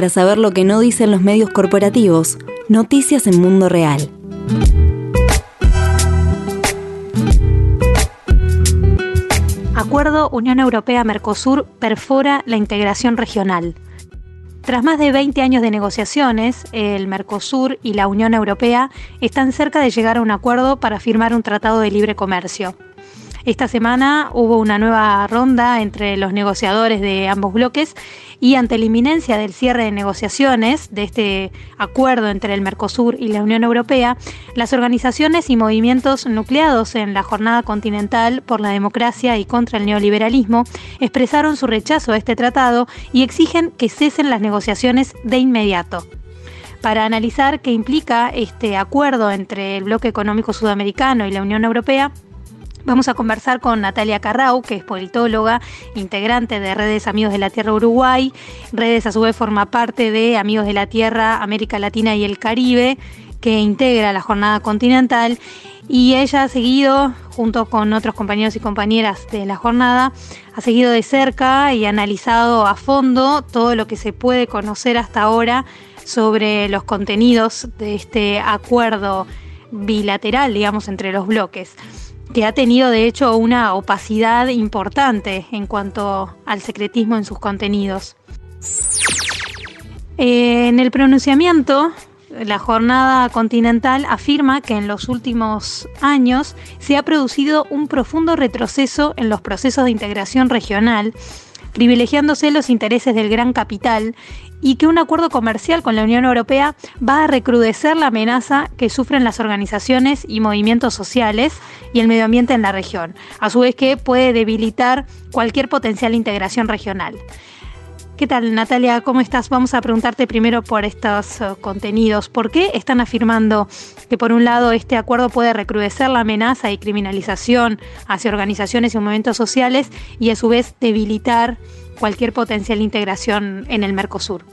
para saber lo que no dicen los medios corporativos. Noticias en Mundo Real. Acuerdo Unión Europea-Mercosur perfora la integración regional. Tras más de 20 años de negociaciones, el Mercosur y la Unión Europea están cerca de llegar a un acuerdo para firmar un tratado de libre comercio. Esta semana hubo una nueva ronda entre los negociadores de ambos bloques y ante la inminencia del cierre de negociaciones de este acuerdo entre el Mercosur y la Unión Europea, las organizaciones y movimientos nucleados en la Jornada Continental por la Democracia y contra el Neoliberalismo expresaron su rechazo a este tratado y exigen que cesen las negociaciones de inmediato. Para analizar qué implica este acuerdo entre el bloque económico sudamericano y la Unión Europea, Vamos a conversar con Natalia Carrau, que es politóloga, integrante de Redes Amigos de la Tierra Uruguay. Redes a su vez forma parte de Amigos de la Tierra América Latina y el Caribe, que integra la jornada continental. Y ella ha seguido, junto con otros compañeros y compañeras de la jornada, ha seguido de cerca y analizado a fondo todo lo que se puede conocer hasta ahora sobre los contenidos de este acuerdo bilateral, digamos, entre los bloques que ha tenido de hecho una opacidad importante en cuanto al secretismo en sus contenidos. En el pronunciamiento, la jornada continental afirma que en los últimos años se ha producido un profundo retroceso en los procesos de integración regional privilegiándose los intereses del gran capital y que un acuerdo comercial con la Unión Europea va a recrudecer la amenaza que sufren las organizaciones y movimientos sociales y el medio ambiente en la región, a su vez que puede debilitar cualquier potencial integración regional. ¿Qué tal, Natalia? ¿Cómo estás? Vamos a preguntarte primero por estos uh, contenidos. ¿Por qué están afirmando que, por un lado, este acuerdo puede recrudecer la amenaza y criminalización hacia organizaciones y movimientos sociales y, a su vez, debilitar cualquier potencial integración en el Mercosur?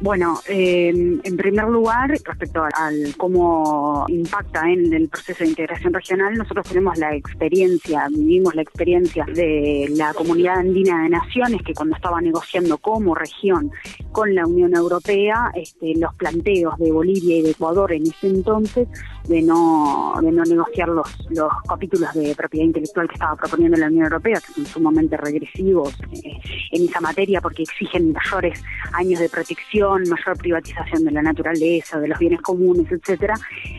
Bueno, eh, en primer lugar, respecto al cómo impacta en el proceso de integración regional, nosotros tenemos la experiencia, vivimos la experiencia de la Comunidad Andina de Naciones, que cuando estaba negociando como región con la Unión Europea, este, los planteos de Bolivia y de Ecuador en ese entonces de no, de no negociar los, los capítulos de propiedad intelectual que estaba proponiendo la Unión Europea, que son sumamente regresivos eh, en esa materia porque exigen mayores años de protección mayor privatización de la naturaleza, de los bienes comunes, etcétera,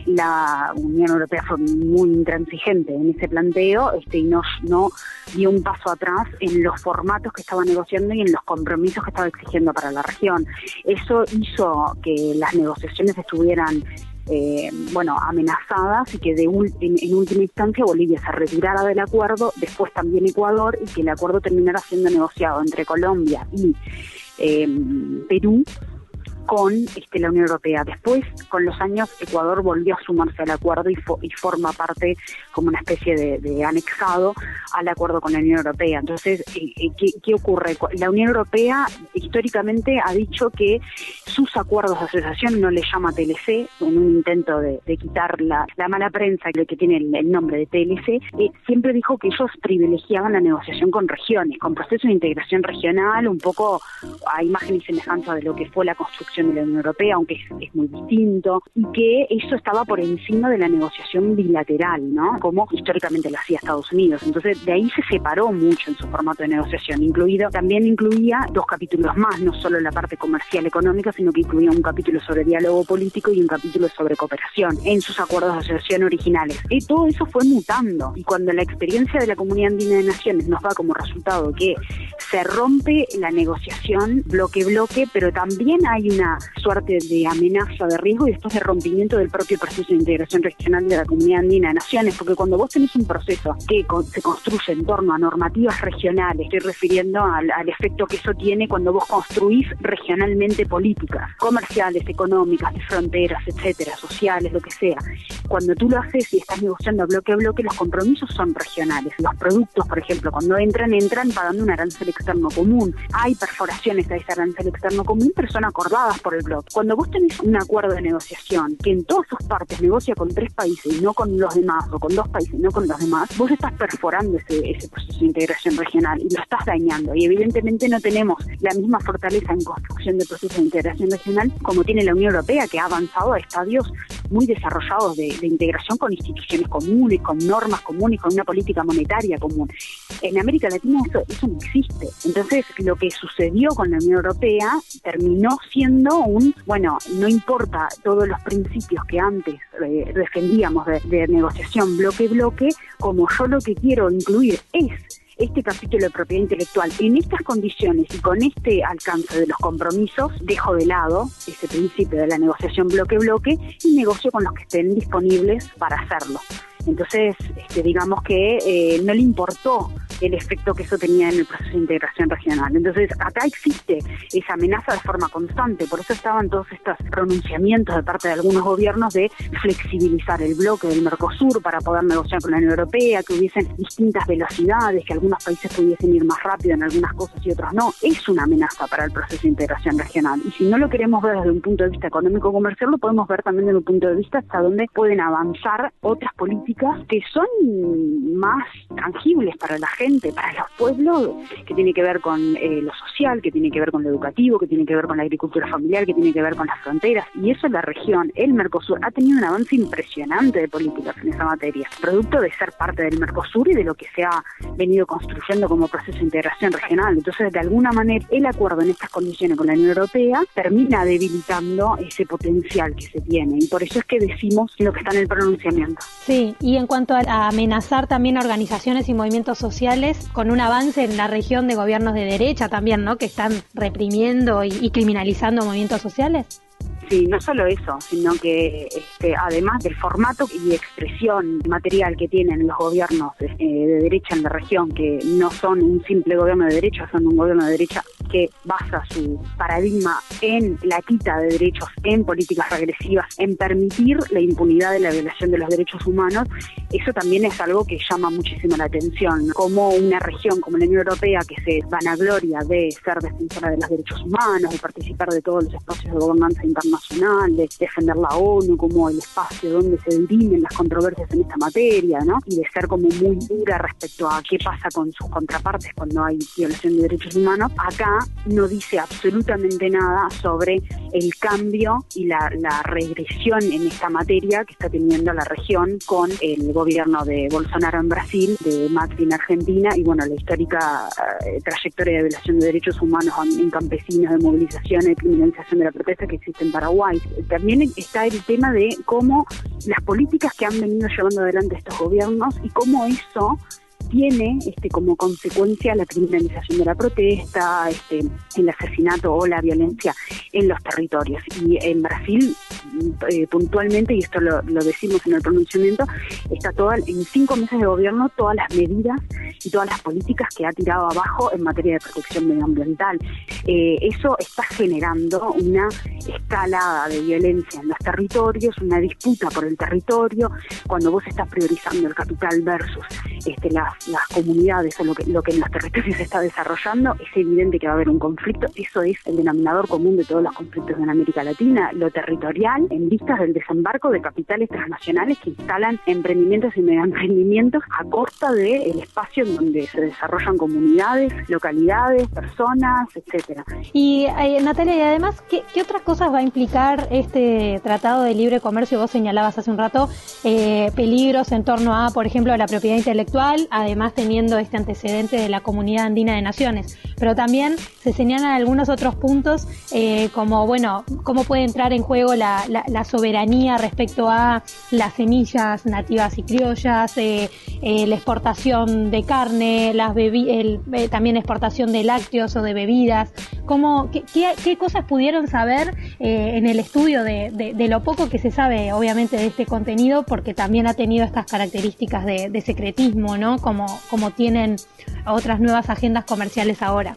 la Unión Europea fue muy intransigente en ese planteo este, y no, no dio un paso atrás en los formatos que estaba negociando y en los compromisos que estaba exigiendo para la región. Eso hizo que las negociaciones estuvieran eh, bueno, amenazadas y que de en, última instancia Bolivia se retirara del acuerdo, después también Ecuador y que el acuerdo terminara siendo negociado entre Colombia y eh, Perú con este, la Unión Europea. Después, con los años, Ecuador volvió a sumarse al acuerdo y, forma parte como una especie de, anexado al acuerdo con la Unión Europea. Entonces, eh, eh, ¿qué, ocurre? La Unión Europea históricamente ha dicho que sus acuerdos de asociación no le llama TLC, en un intento de, quitar la, mala prensa que, tiene el, nombre de TLC, eh, siempre dijo que ellos privilegiaban la negociación con regiones, con procesos de integración regional, un poco a imagen y semejanza de lo que fue la construcción de la Unión Europea, aunque es, muy distinto, y que eso estaba por encima de la negociación bilateral, ¿no? Como históricamente lo hacía Estados Unidos. Entonces, de ahí se separó mucho en su formato de negociación, incluido, también incluía dos capítulos más, no solo la parte comercial económica, sino que incluía un capítulo sobre diálogo político y un capítulo sobre cooperación en sus acuerdos de asociación originales. Y todo eso fue mutando, y cuando la experiencia de la Comunidad Andina de Naciones nos da como resultado que se rompe la negociación bloque-bloque, pero también hay una suerte de amenaza de riesgo y después de rompimiento del propio proceso de integración regional de la comunidad andina de naciones, porque cuando vos tenés un proceso que se construye en torno a normativas regionales, estoy refiriendo al, efecto que eso tiene cuando vos construís regionalmente políticas, comerciales, económicas, de fronteras, etcétera, sociales, lo que sea. Cuando tú lo haces y estás negociando bloque a bloque, los compromisos son regionales. Los productos, por ejemplo, cuando entran, entran pagando un arancel externo común. Hay perforaciones a ese arancel externo común, pero son acordadas por el bloque. Cuando vos tenés un acuerdo de negociación que en todas sus partes negocia con tres países y no con los demás, o con dos países y no con los demás, vos estás perforando ese, ese proceso de integración regional y lo estás dañando. Y evidentemente no tenemos la misma fortaleza en construcción de procesos de integración regional como tiene la Unión Europea, que ha avanzado a estadios muy desarrollados de, integración con instituciones comunes, con normas comunes, con una política monetaria común. En América Latina eso, eso no existe. Entonces, lo que sucedió con la Unión Europea terminó siendo un, bueno, no importa todos los principios que antes eh, defendíamos de, de negociación bloque-bloque, como yo lo que quiero incluir es este capítulo de propiedad intelectual en estas condiciones y con este alcance de los compromisos, dejo de lado ese principio de la negociación bloque-bloque y negocio con los que estén disponibles para hacerlo. Entonces, este, digamos que eh, no le importó el efecto que eso tenía en el proceso de integración regional. Entonces, acá existe esa amenaza de forma constante, por eso estaban todos estos pronunciamientos de parte de algunos gobiernos de flexibilizar el bloque del Mercosur para poder negociar con la Unión Europea, que hubiesen distintas velocidades, que algunos países pudiesen ir más rápido en algunas cosas y otros no. Es una amenaza para el proceso de integración regional. Y si no lo queremos ver desde un punto de vista económico-comercial, lo podemos ver también desde un punto de vista hasta dónde pueden avanzar otras políticas que son más tangibles para la gente para los pueblos, que tiene que ver con eh, lo social, que tiene que ver con lo educativo, que tiene que ver con la agricultura familiar, que tiene que ver con las fronteras. Y eso la región, el Mercosur, ha tenido un avance impresionante de políticas en esa materia, producto de ser parte del Mercosur y de lo que se ha venido construyendo como proceso de integración regional. Entonces, de alguna manera, el acuerdo en estas condiciones con la Unión Europea termina debilitando ese potencial que se tiene. Y por eso es que decimos lo que está en el pronunciamiento. Sí, y en cuanto a amenazar también organizaciones y movimientos sociales, con un avance en la región de gobiernos de derecha también, ¿no? Que están reprimiendo y, criminalizando movimientos sociales. Sí, no solo eso, sino que este, además del formato y expresión material que tienen los gobiernos eh, de derecha en la región, que no son un simple gobierno de derecha, son un gobierno de derecha que basa su paradigma en la quita de derechos, en políticas regresivas, en permitir la impunidad de la violación de los derechos humanos, eso también es algo que llama muchísimo la atención. Como una región como la Unión Europea, que se vanagloria de ser defensora de los derechos humanos, de participar de todos los espacios de gobernanza internacional, de defender la ONU como el espacio donde se dirimen las controversias en esta materia, ¿no? Y de ser como muy dura respecto a qué pasa con sus contrapartes cuando hay violación de derechos humanos, acá no dice absolutamente nada sobre el cambio y la, regresión en esta materia que está teniendo la región con el gobierno de Bolsonaro en Brasil, de Macri en Argentina y bueno, la histórica eh, trayectoria de violación de derechos humanos en, campesinos, de movilización, de criminalización de la protesta que existe en Paraguay. También está el tema de cómo las políticas que han venido llevando adelante estos gobiernos y cómo eso tiene este, como consecuencia la criminalización de la protesta, este, el asesinato o la violencia en los territorios. Y en Brasil, eh, puntualmente, y esto lo, decimos en el pronunciamiento, está toda, en cinco meses de gobierno todas las medidas y todas las políticas que ha tirado abajo en materia de protección medioambiental. Eh, eso está generando una escalada de violencia en los territorios, una disputa por el territorio, cuando vos estás priorizando el capital versus este, las las comunidades o lo que, lo que en los territorios se está desarrollando, es evidente que va a haber un conflicto. Eso es el denominador común de todos los conflictos en América Latina, lo territorial, en vistas del desembarco de capitales transnacionales que instalan emprendimientos y mega emprendimientos a costa del espacio en donde se desarrollan comunidades, localidades, personas, etcétera. Y eh, Natalia, y además, ¿qué, otras cosas va a implicar este tratado de libre comercio? Vos señalabas hace un rato eh, peligros en torno a, por ejemplo, la propiedad intelectual, además teniendo este antecedente de la Comunidad Andina de Naciones. Pero también se señalan algunos otros puntos eh, como, bueno, cómo puede entrar en juego la, soberanía respecto a las semillas nativas y criollas, eh, eh, la exportación de carne, las el, también exportación de lácteos o de bebidas. ¿Cómo, qué, cosas pudieron saber en el estudio de, de, lo poco que se sabe, obviamente, de este contenido? Porque también ha tenido estas características de, de secretismo, ¿no? Como como, tienen otras nuevas agendas comerciales ahora.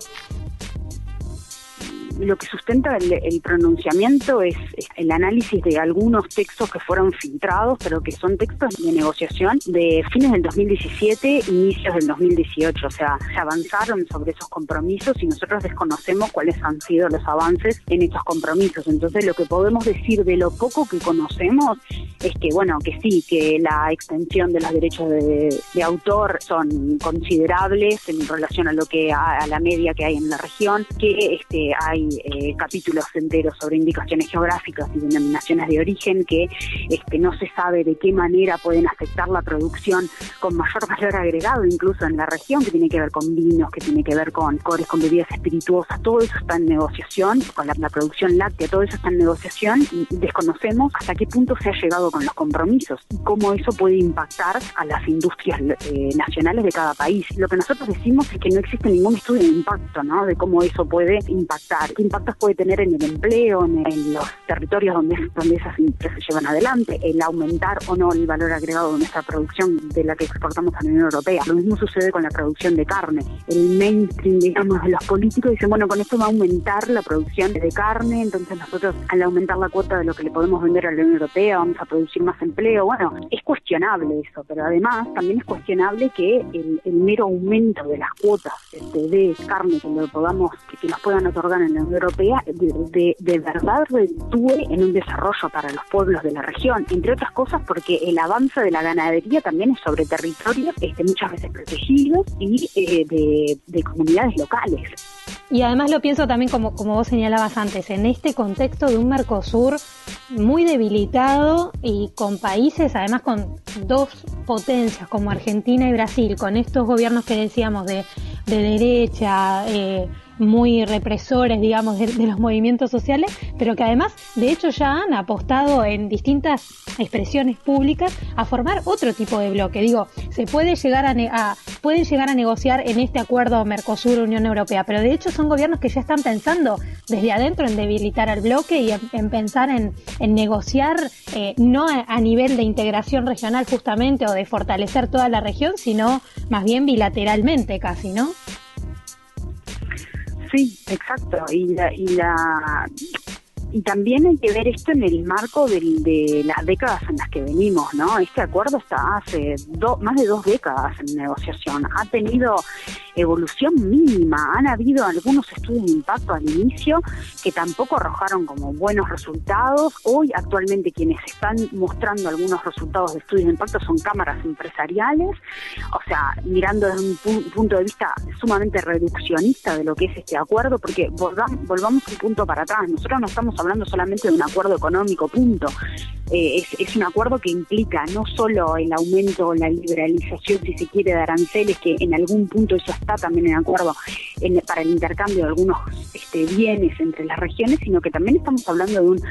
Lo que sustenta el, pronunciamiento es, el análisis de algunos textos que fueron filtrados, pero que son textos de negociación de fines del 2017, inicios del 2018. O sea, se avanzaron sobre esos compromisos y nosotros desconocemos cuáles han sido los avances en estos compromisos. Entonces, lo que podemos decir de lo poco que conocemos es que, bueno, que sí, que la extensión de los derechos de, autor son considerables en relación a lo que a, la media que hay en la región, que este, hay eh, capítulos enteros sobre indicaciones geográficas y denominaciones de origen que este, no se sabe de qué manera pueden afectar la producción con mayor valor agregado incluso en la región, que tiene que ver con vinos, que tiene que ver con cores, con bebidas espirituosas, todo eso está en negociación, con la, producción láctea, todo eso está en negociación y desconocemos hasta qué punto se ha llegado con los compromisos y cómo eso puede impactar a las industrias eh, nacionales de cada país. Lo que nosotros decimos es que no existe ningún estudio de impacto, ¿no? De cómo eso puede impactar, qué impactos puede tener en el empleo, en, los territorios donde, donde esas empresas se llevan adelante, el aumentar o no el valor agregado de nuestra producción de la que exportamos a la Unión Europea. Lo mismo sucede con la producción de carne. El mainstream, digamos, de los políticos dicen, bueno, con esto va a aumentar la producción de carne, entonces nosotros al aumentar la cuota de lo que le podemos vender a la Unión Europea vamos a producir más empleo. Bueno, es cuestionable eso, pero además también es cuestionable que el, mero aumento de las cuotas este, de carne que, lo podamos, que nos puedan otorgar en la Europea de, verdad reditúe en un desarrollo para los pueblos de la región, entre otras cosas porque el avance de la ganadería también es sobre territorios este, muchas veces protegidos y eh, de, de comunidades locales. Y además lo pienso también como, como vos señalabas antes, en este contexto de un Mercosur muy debilitado y con países, además con dos potencias como Argentina y Brasil, con estos gobiernos que decíamos de, de derecha, eh, muy represores, digamos, de, los movimientos sociales, pero que además, de hecho, ya han apostado en distintas expresiones públicas a formar otro tipo de bloque. Digo, se puede llegar a, pueden llegar a negociar en este acuerdo Mercosur-Unión Europea, pero de hecho son gobiernos que ya están pensando desde adentro en debilitar al bloque y en, pensar en, negociar eh, no a nivel de integración regional justamente o de fortalecer toda la región, sino más bien bilateralmente casi, ¿no? Sí, exacto. Y la, y la y también hay que ver esto en el marco de las décadas en las que venimos, ¿no? Este acuerdo está hace más de dos décadas en negociación. Ha tenido evolución mínima. Han habido algunos estudios de impacto al inicio que tampoco arrojaron como buenos resultados. Hoy actualmente quienes están mostrando algunos resultados de estudios de impacto son cámaras empresariales, o sea, mirando desde un punto de vista sumamente reduccionista de lo que es este acuerdo, porque volvamos, un punto para atrás. Nosotros no estamos hablando solamente de un acuerdo económico, punto. Eh, es, un acuerdo que implica no solo el aumento o la liberalización, si se quiere, de aranceles, que en algún punto eso está también en acuerdo para el intercambio de algunos este, bienes entre las regiones, sino que también estamos hablando de un,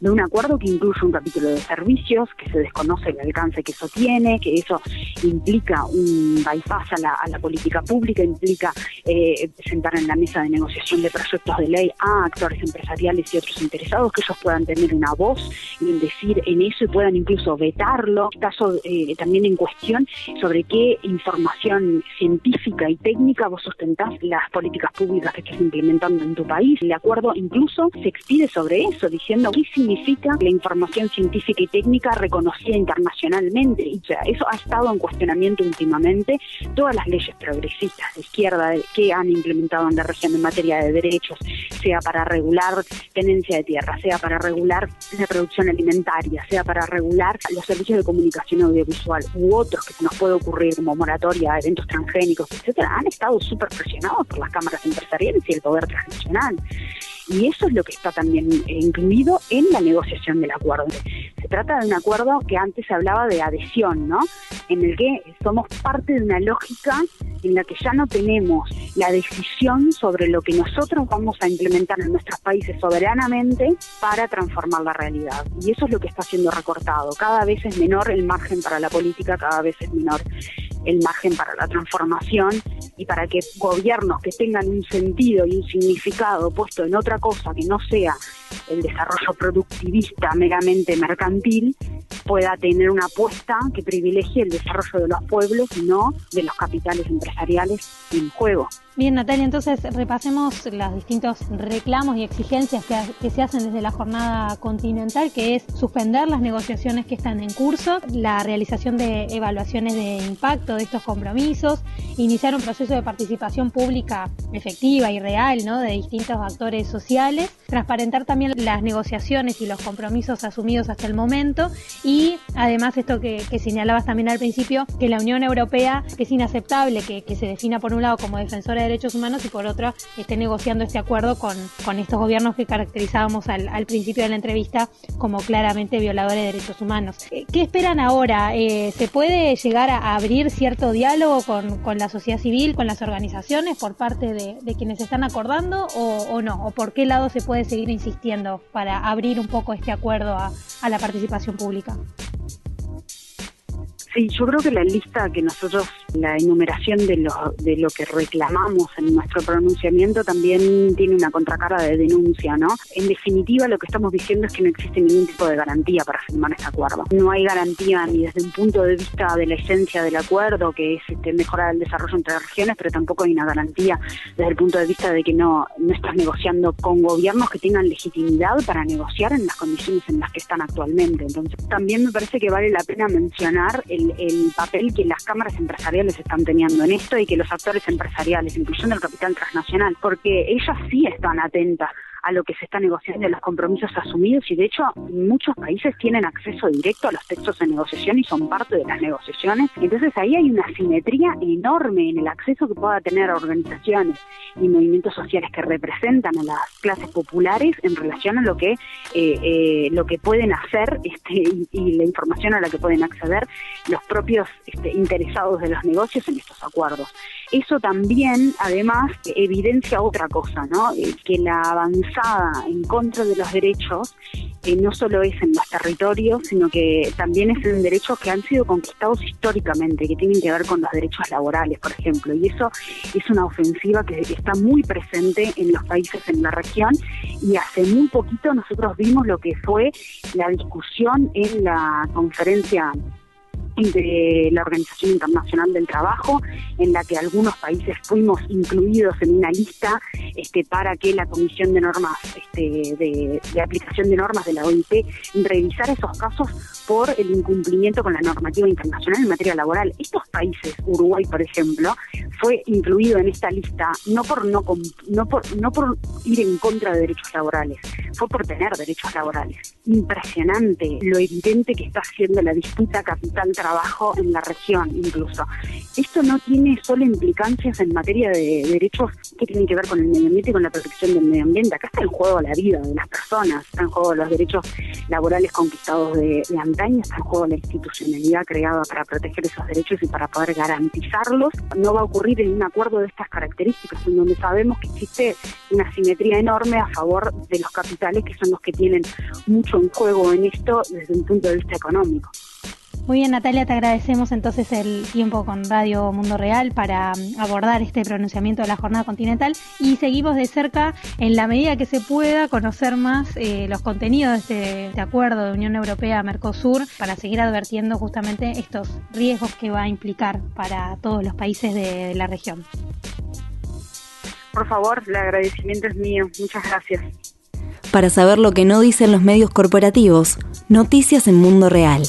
de un acuerdo que incluye un capítulo de servicios, que se desconoce el alcance que eso tiene, que eso implica un bypass a la, política pública, implica eh, presentar en la mesa de negociación de proyectos de ley a actores empresariales y otros interesados, que ellos puedan tener una voz y decir en eso y puedan incluso vetarlo. Caso eh, también en cuestión sobre qué información científica y técnica vos sustentás las políticas públicas que estás implementando en tu país. El acuerdo incluso se expide sobre eso, diciendo qué significa la información científica y técnica reconocida internacionalmente. Y eso ha estado en cuestionamiento últimamente. Todas las leyes progresistas de izquierda que han implementado en la región en materia de derechos, sea para regular tenencia de tierra, sea para regular la producción alimentaria, sea para regular los servicios de comunicación audiovisual u otros que se nos puede ocurrir como moratoria, eventos transgénicos, etcétera, han estado súper presionados por las cámaras empresariales y el poder transnacional. Y eso es lo que está también incluido en la negociación del acuerdo. Se trata de un acuerdo que antes se hablaba de adhesión, ¿no? En el que somos parte de una lógica en la que ya no tenemos la decisión sobre lo que nosotros vamos a implementar en nuestros países soberanamente para transformar la realidad. Y eso es lo que está siendo recortado. Cada vez es menor el margen para la política, cada vez es menor el margen para la transformación y para que gobiernos que tengan un sentido y un significado puesto en otra cosa que no sea el desarrollo productivista meramente mercantil pueda tener una apuesta que privilegie el desarrollo de los pueblos y no de los capitales empresariales en juego. Bien, Natalia, entonces repasemos los distintos reclamos y exigencias que, se hacen desde la jornada continental, que es suspender las negociaciones que están en curso, la realización de evaluaciones de impacto de estos compromisos, iniciar un proceso de participación pública efectiva y real ¿no? de distintos actores sociales, transparentar también las negociaciones y los compromisos asumidos hasta el momento y además esto que, señalabas también al principio, que la Unión Europea, que es inaceptable que, que se defina por un lado como defensora derechos humanos y por otra esté negociando este acuerdo con, con estos gobiernos que caracterizábamos al, al, principio de la entrevista como claramente violadores de derechos humanos. Eh, ¿Qué esperan ahora? Eh, ¿Se puede llegar a abrir cierto diálogo con, con, la sociedad civil, con las organizaciones por parte de, de quienes están acordando o, no? ¿O por qué lado se puede seguir insistiendo para abrir un poco este acuerdo a la participación pública? Sí, yo creo que la lista que nosotros, la enumeración de lo, de lo que reclamamos en nuestro pronunciamiento también tiene una contracara de denuncia, ¿no? En definitiva, lo que estamos diciendo es que no existe ningún tipo de garantía para firmar este acuerdo. No hay garantía ni desde un punto de vista de la esencia del acuerdo, que es este, mejorar el desarrollo entre regiones, pero tampoco hay una garantía desde el punto de vista de que no, no estás negociando con gobiernos que tengan legitimidad para negociar en las condiciones en las que están actualmente. Entonces, también me parece que vale la pena mencionar el el, papel que las cámaras empresariales están teniendo en esto y que los actores empresariales, incluyendo el capital transnacional, porque ellas sí están atentas a lo que se está negociando, a los compromisos asumidos y de hecho muchos países tienen acceso directo a los textos de negociación y son parte de las negociaciones. Entonces ahí hay una simetría enorme en el acceso que pueda tener organizaciones y movimientos sociales que representan a las clases populares en relación a lo que eh, eh, lo que pueden hacer este, y, la información a la que pueden acceder los propios este, interesados de los negocios en estos acuerdos. Eso también, además, evidencia otra cosa, ¿no? Eh, que la avanzada en contra de los derechos no solo es en los territorios, sino que también es en derechos que han sido conquistados históricamente, que tienen que ver con los derechos laborales, por ejemplo. Y eso es una ofensiva que está muy presente en los países en la región y hace muy poquito nosotros vimos lo que fue la discusión en la conferencia de la Organización Internacional del Trabajo, en la que algunos países fuimos incluidos en una lista este, para que la Comisión de Normas este, de, aplicación de normas de la OIT revisara esos casos por el incumplimiento con la normativa internacional en materia laboral. Estos países, Uruguay por ejemplo, fue incluido en esta lista no por no, no por no por ir en contra de derechos laborales, fue por tener derechos laborales. Impresionante lo evidente que está haciendo la disputa capital trabajo en la región incluso. Esto no tiene solo implicancias en materia de derechos que tienen que ver con el medio ambiente y con la protección del medio ambiente. Acá está en juego la vida de las personas, está en juego los derechos laborales conquistados de, de antaño, está en juego la institucionalidad creada para proteger esos derechos y para poder garantizarlos. No va a ocurrir en un acuerdo de estas características, en donde sabemos que existe una simetría enorme a favor de los capitales, que son los que tienen mucho en juego en esto desde un punto de vista económico. Muy bien, Natalia, te agradecemos entonces el tiempo con Radio Mundo Real para mm, abordar este pronunciamiento de la jornada continental y seguimos de cerca, en la medida que se pueda, conocer más eh, los contenidos de este, acuerdo de Unión Europea-Mercosur para seguir advirtiendo justamente estos riesgos que va a implicar para todos los países de la región. Por favor, el agradecimiento es mío. Muchas gracias. Para saber lo que no dicen los medios corporativos, noticias en Mundo Real.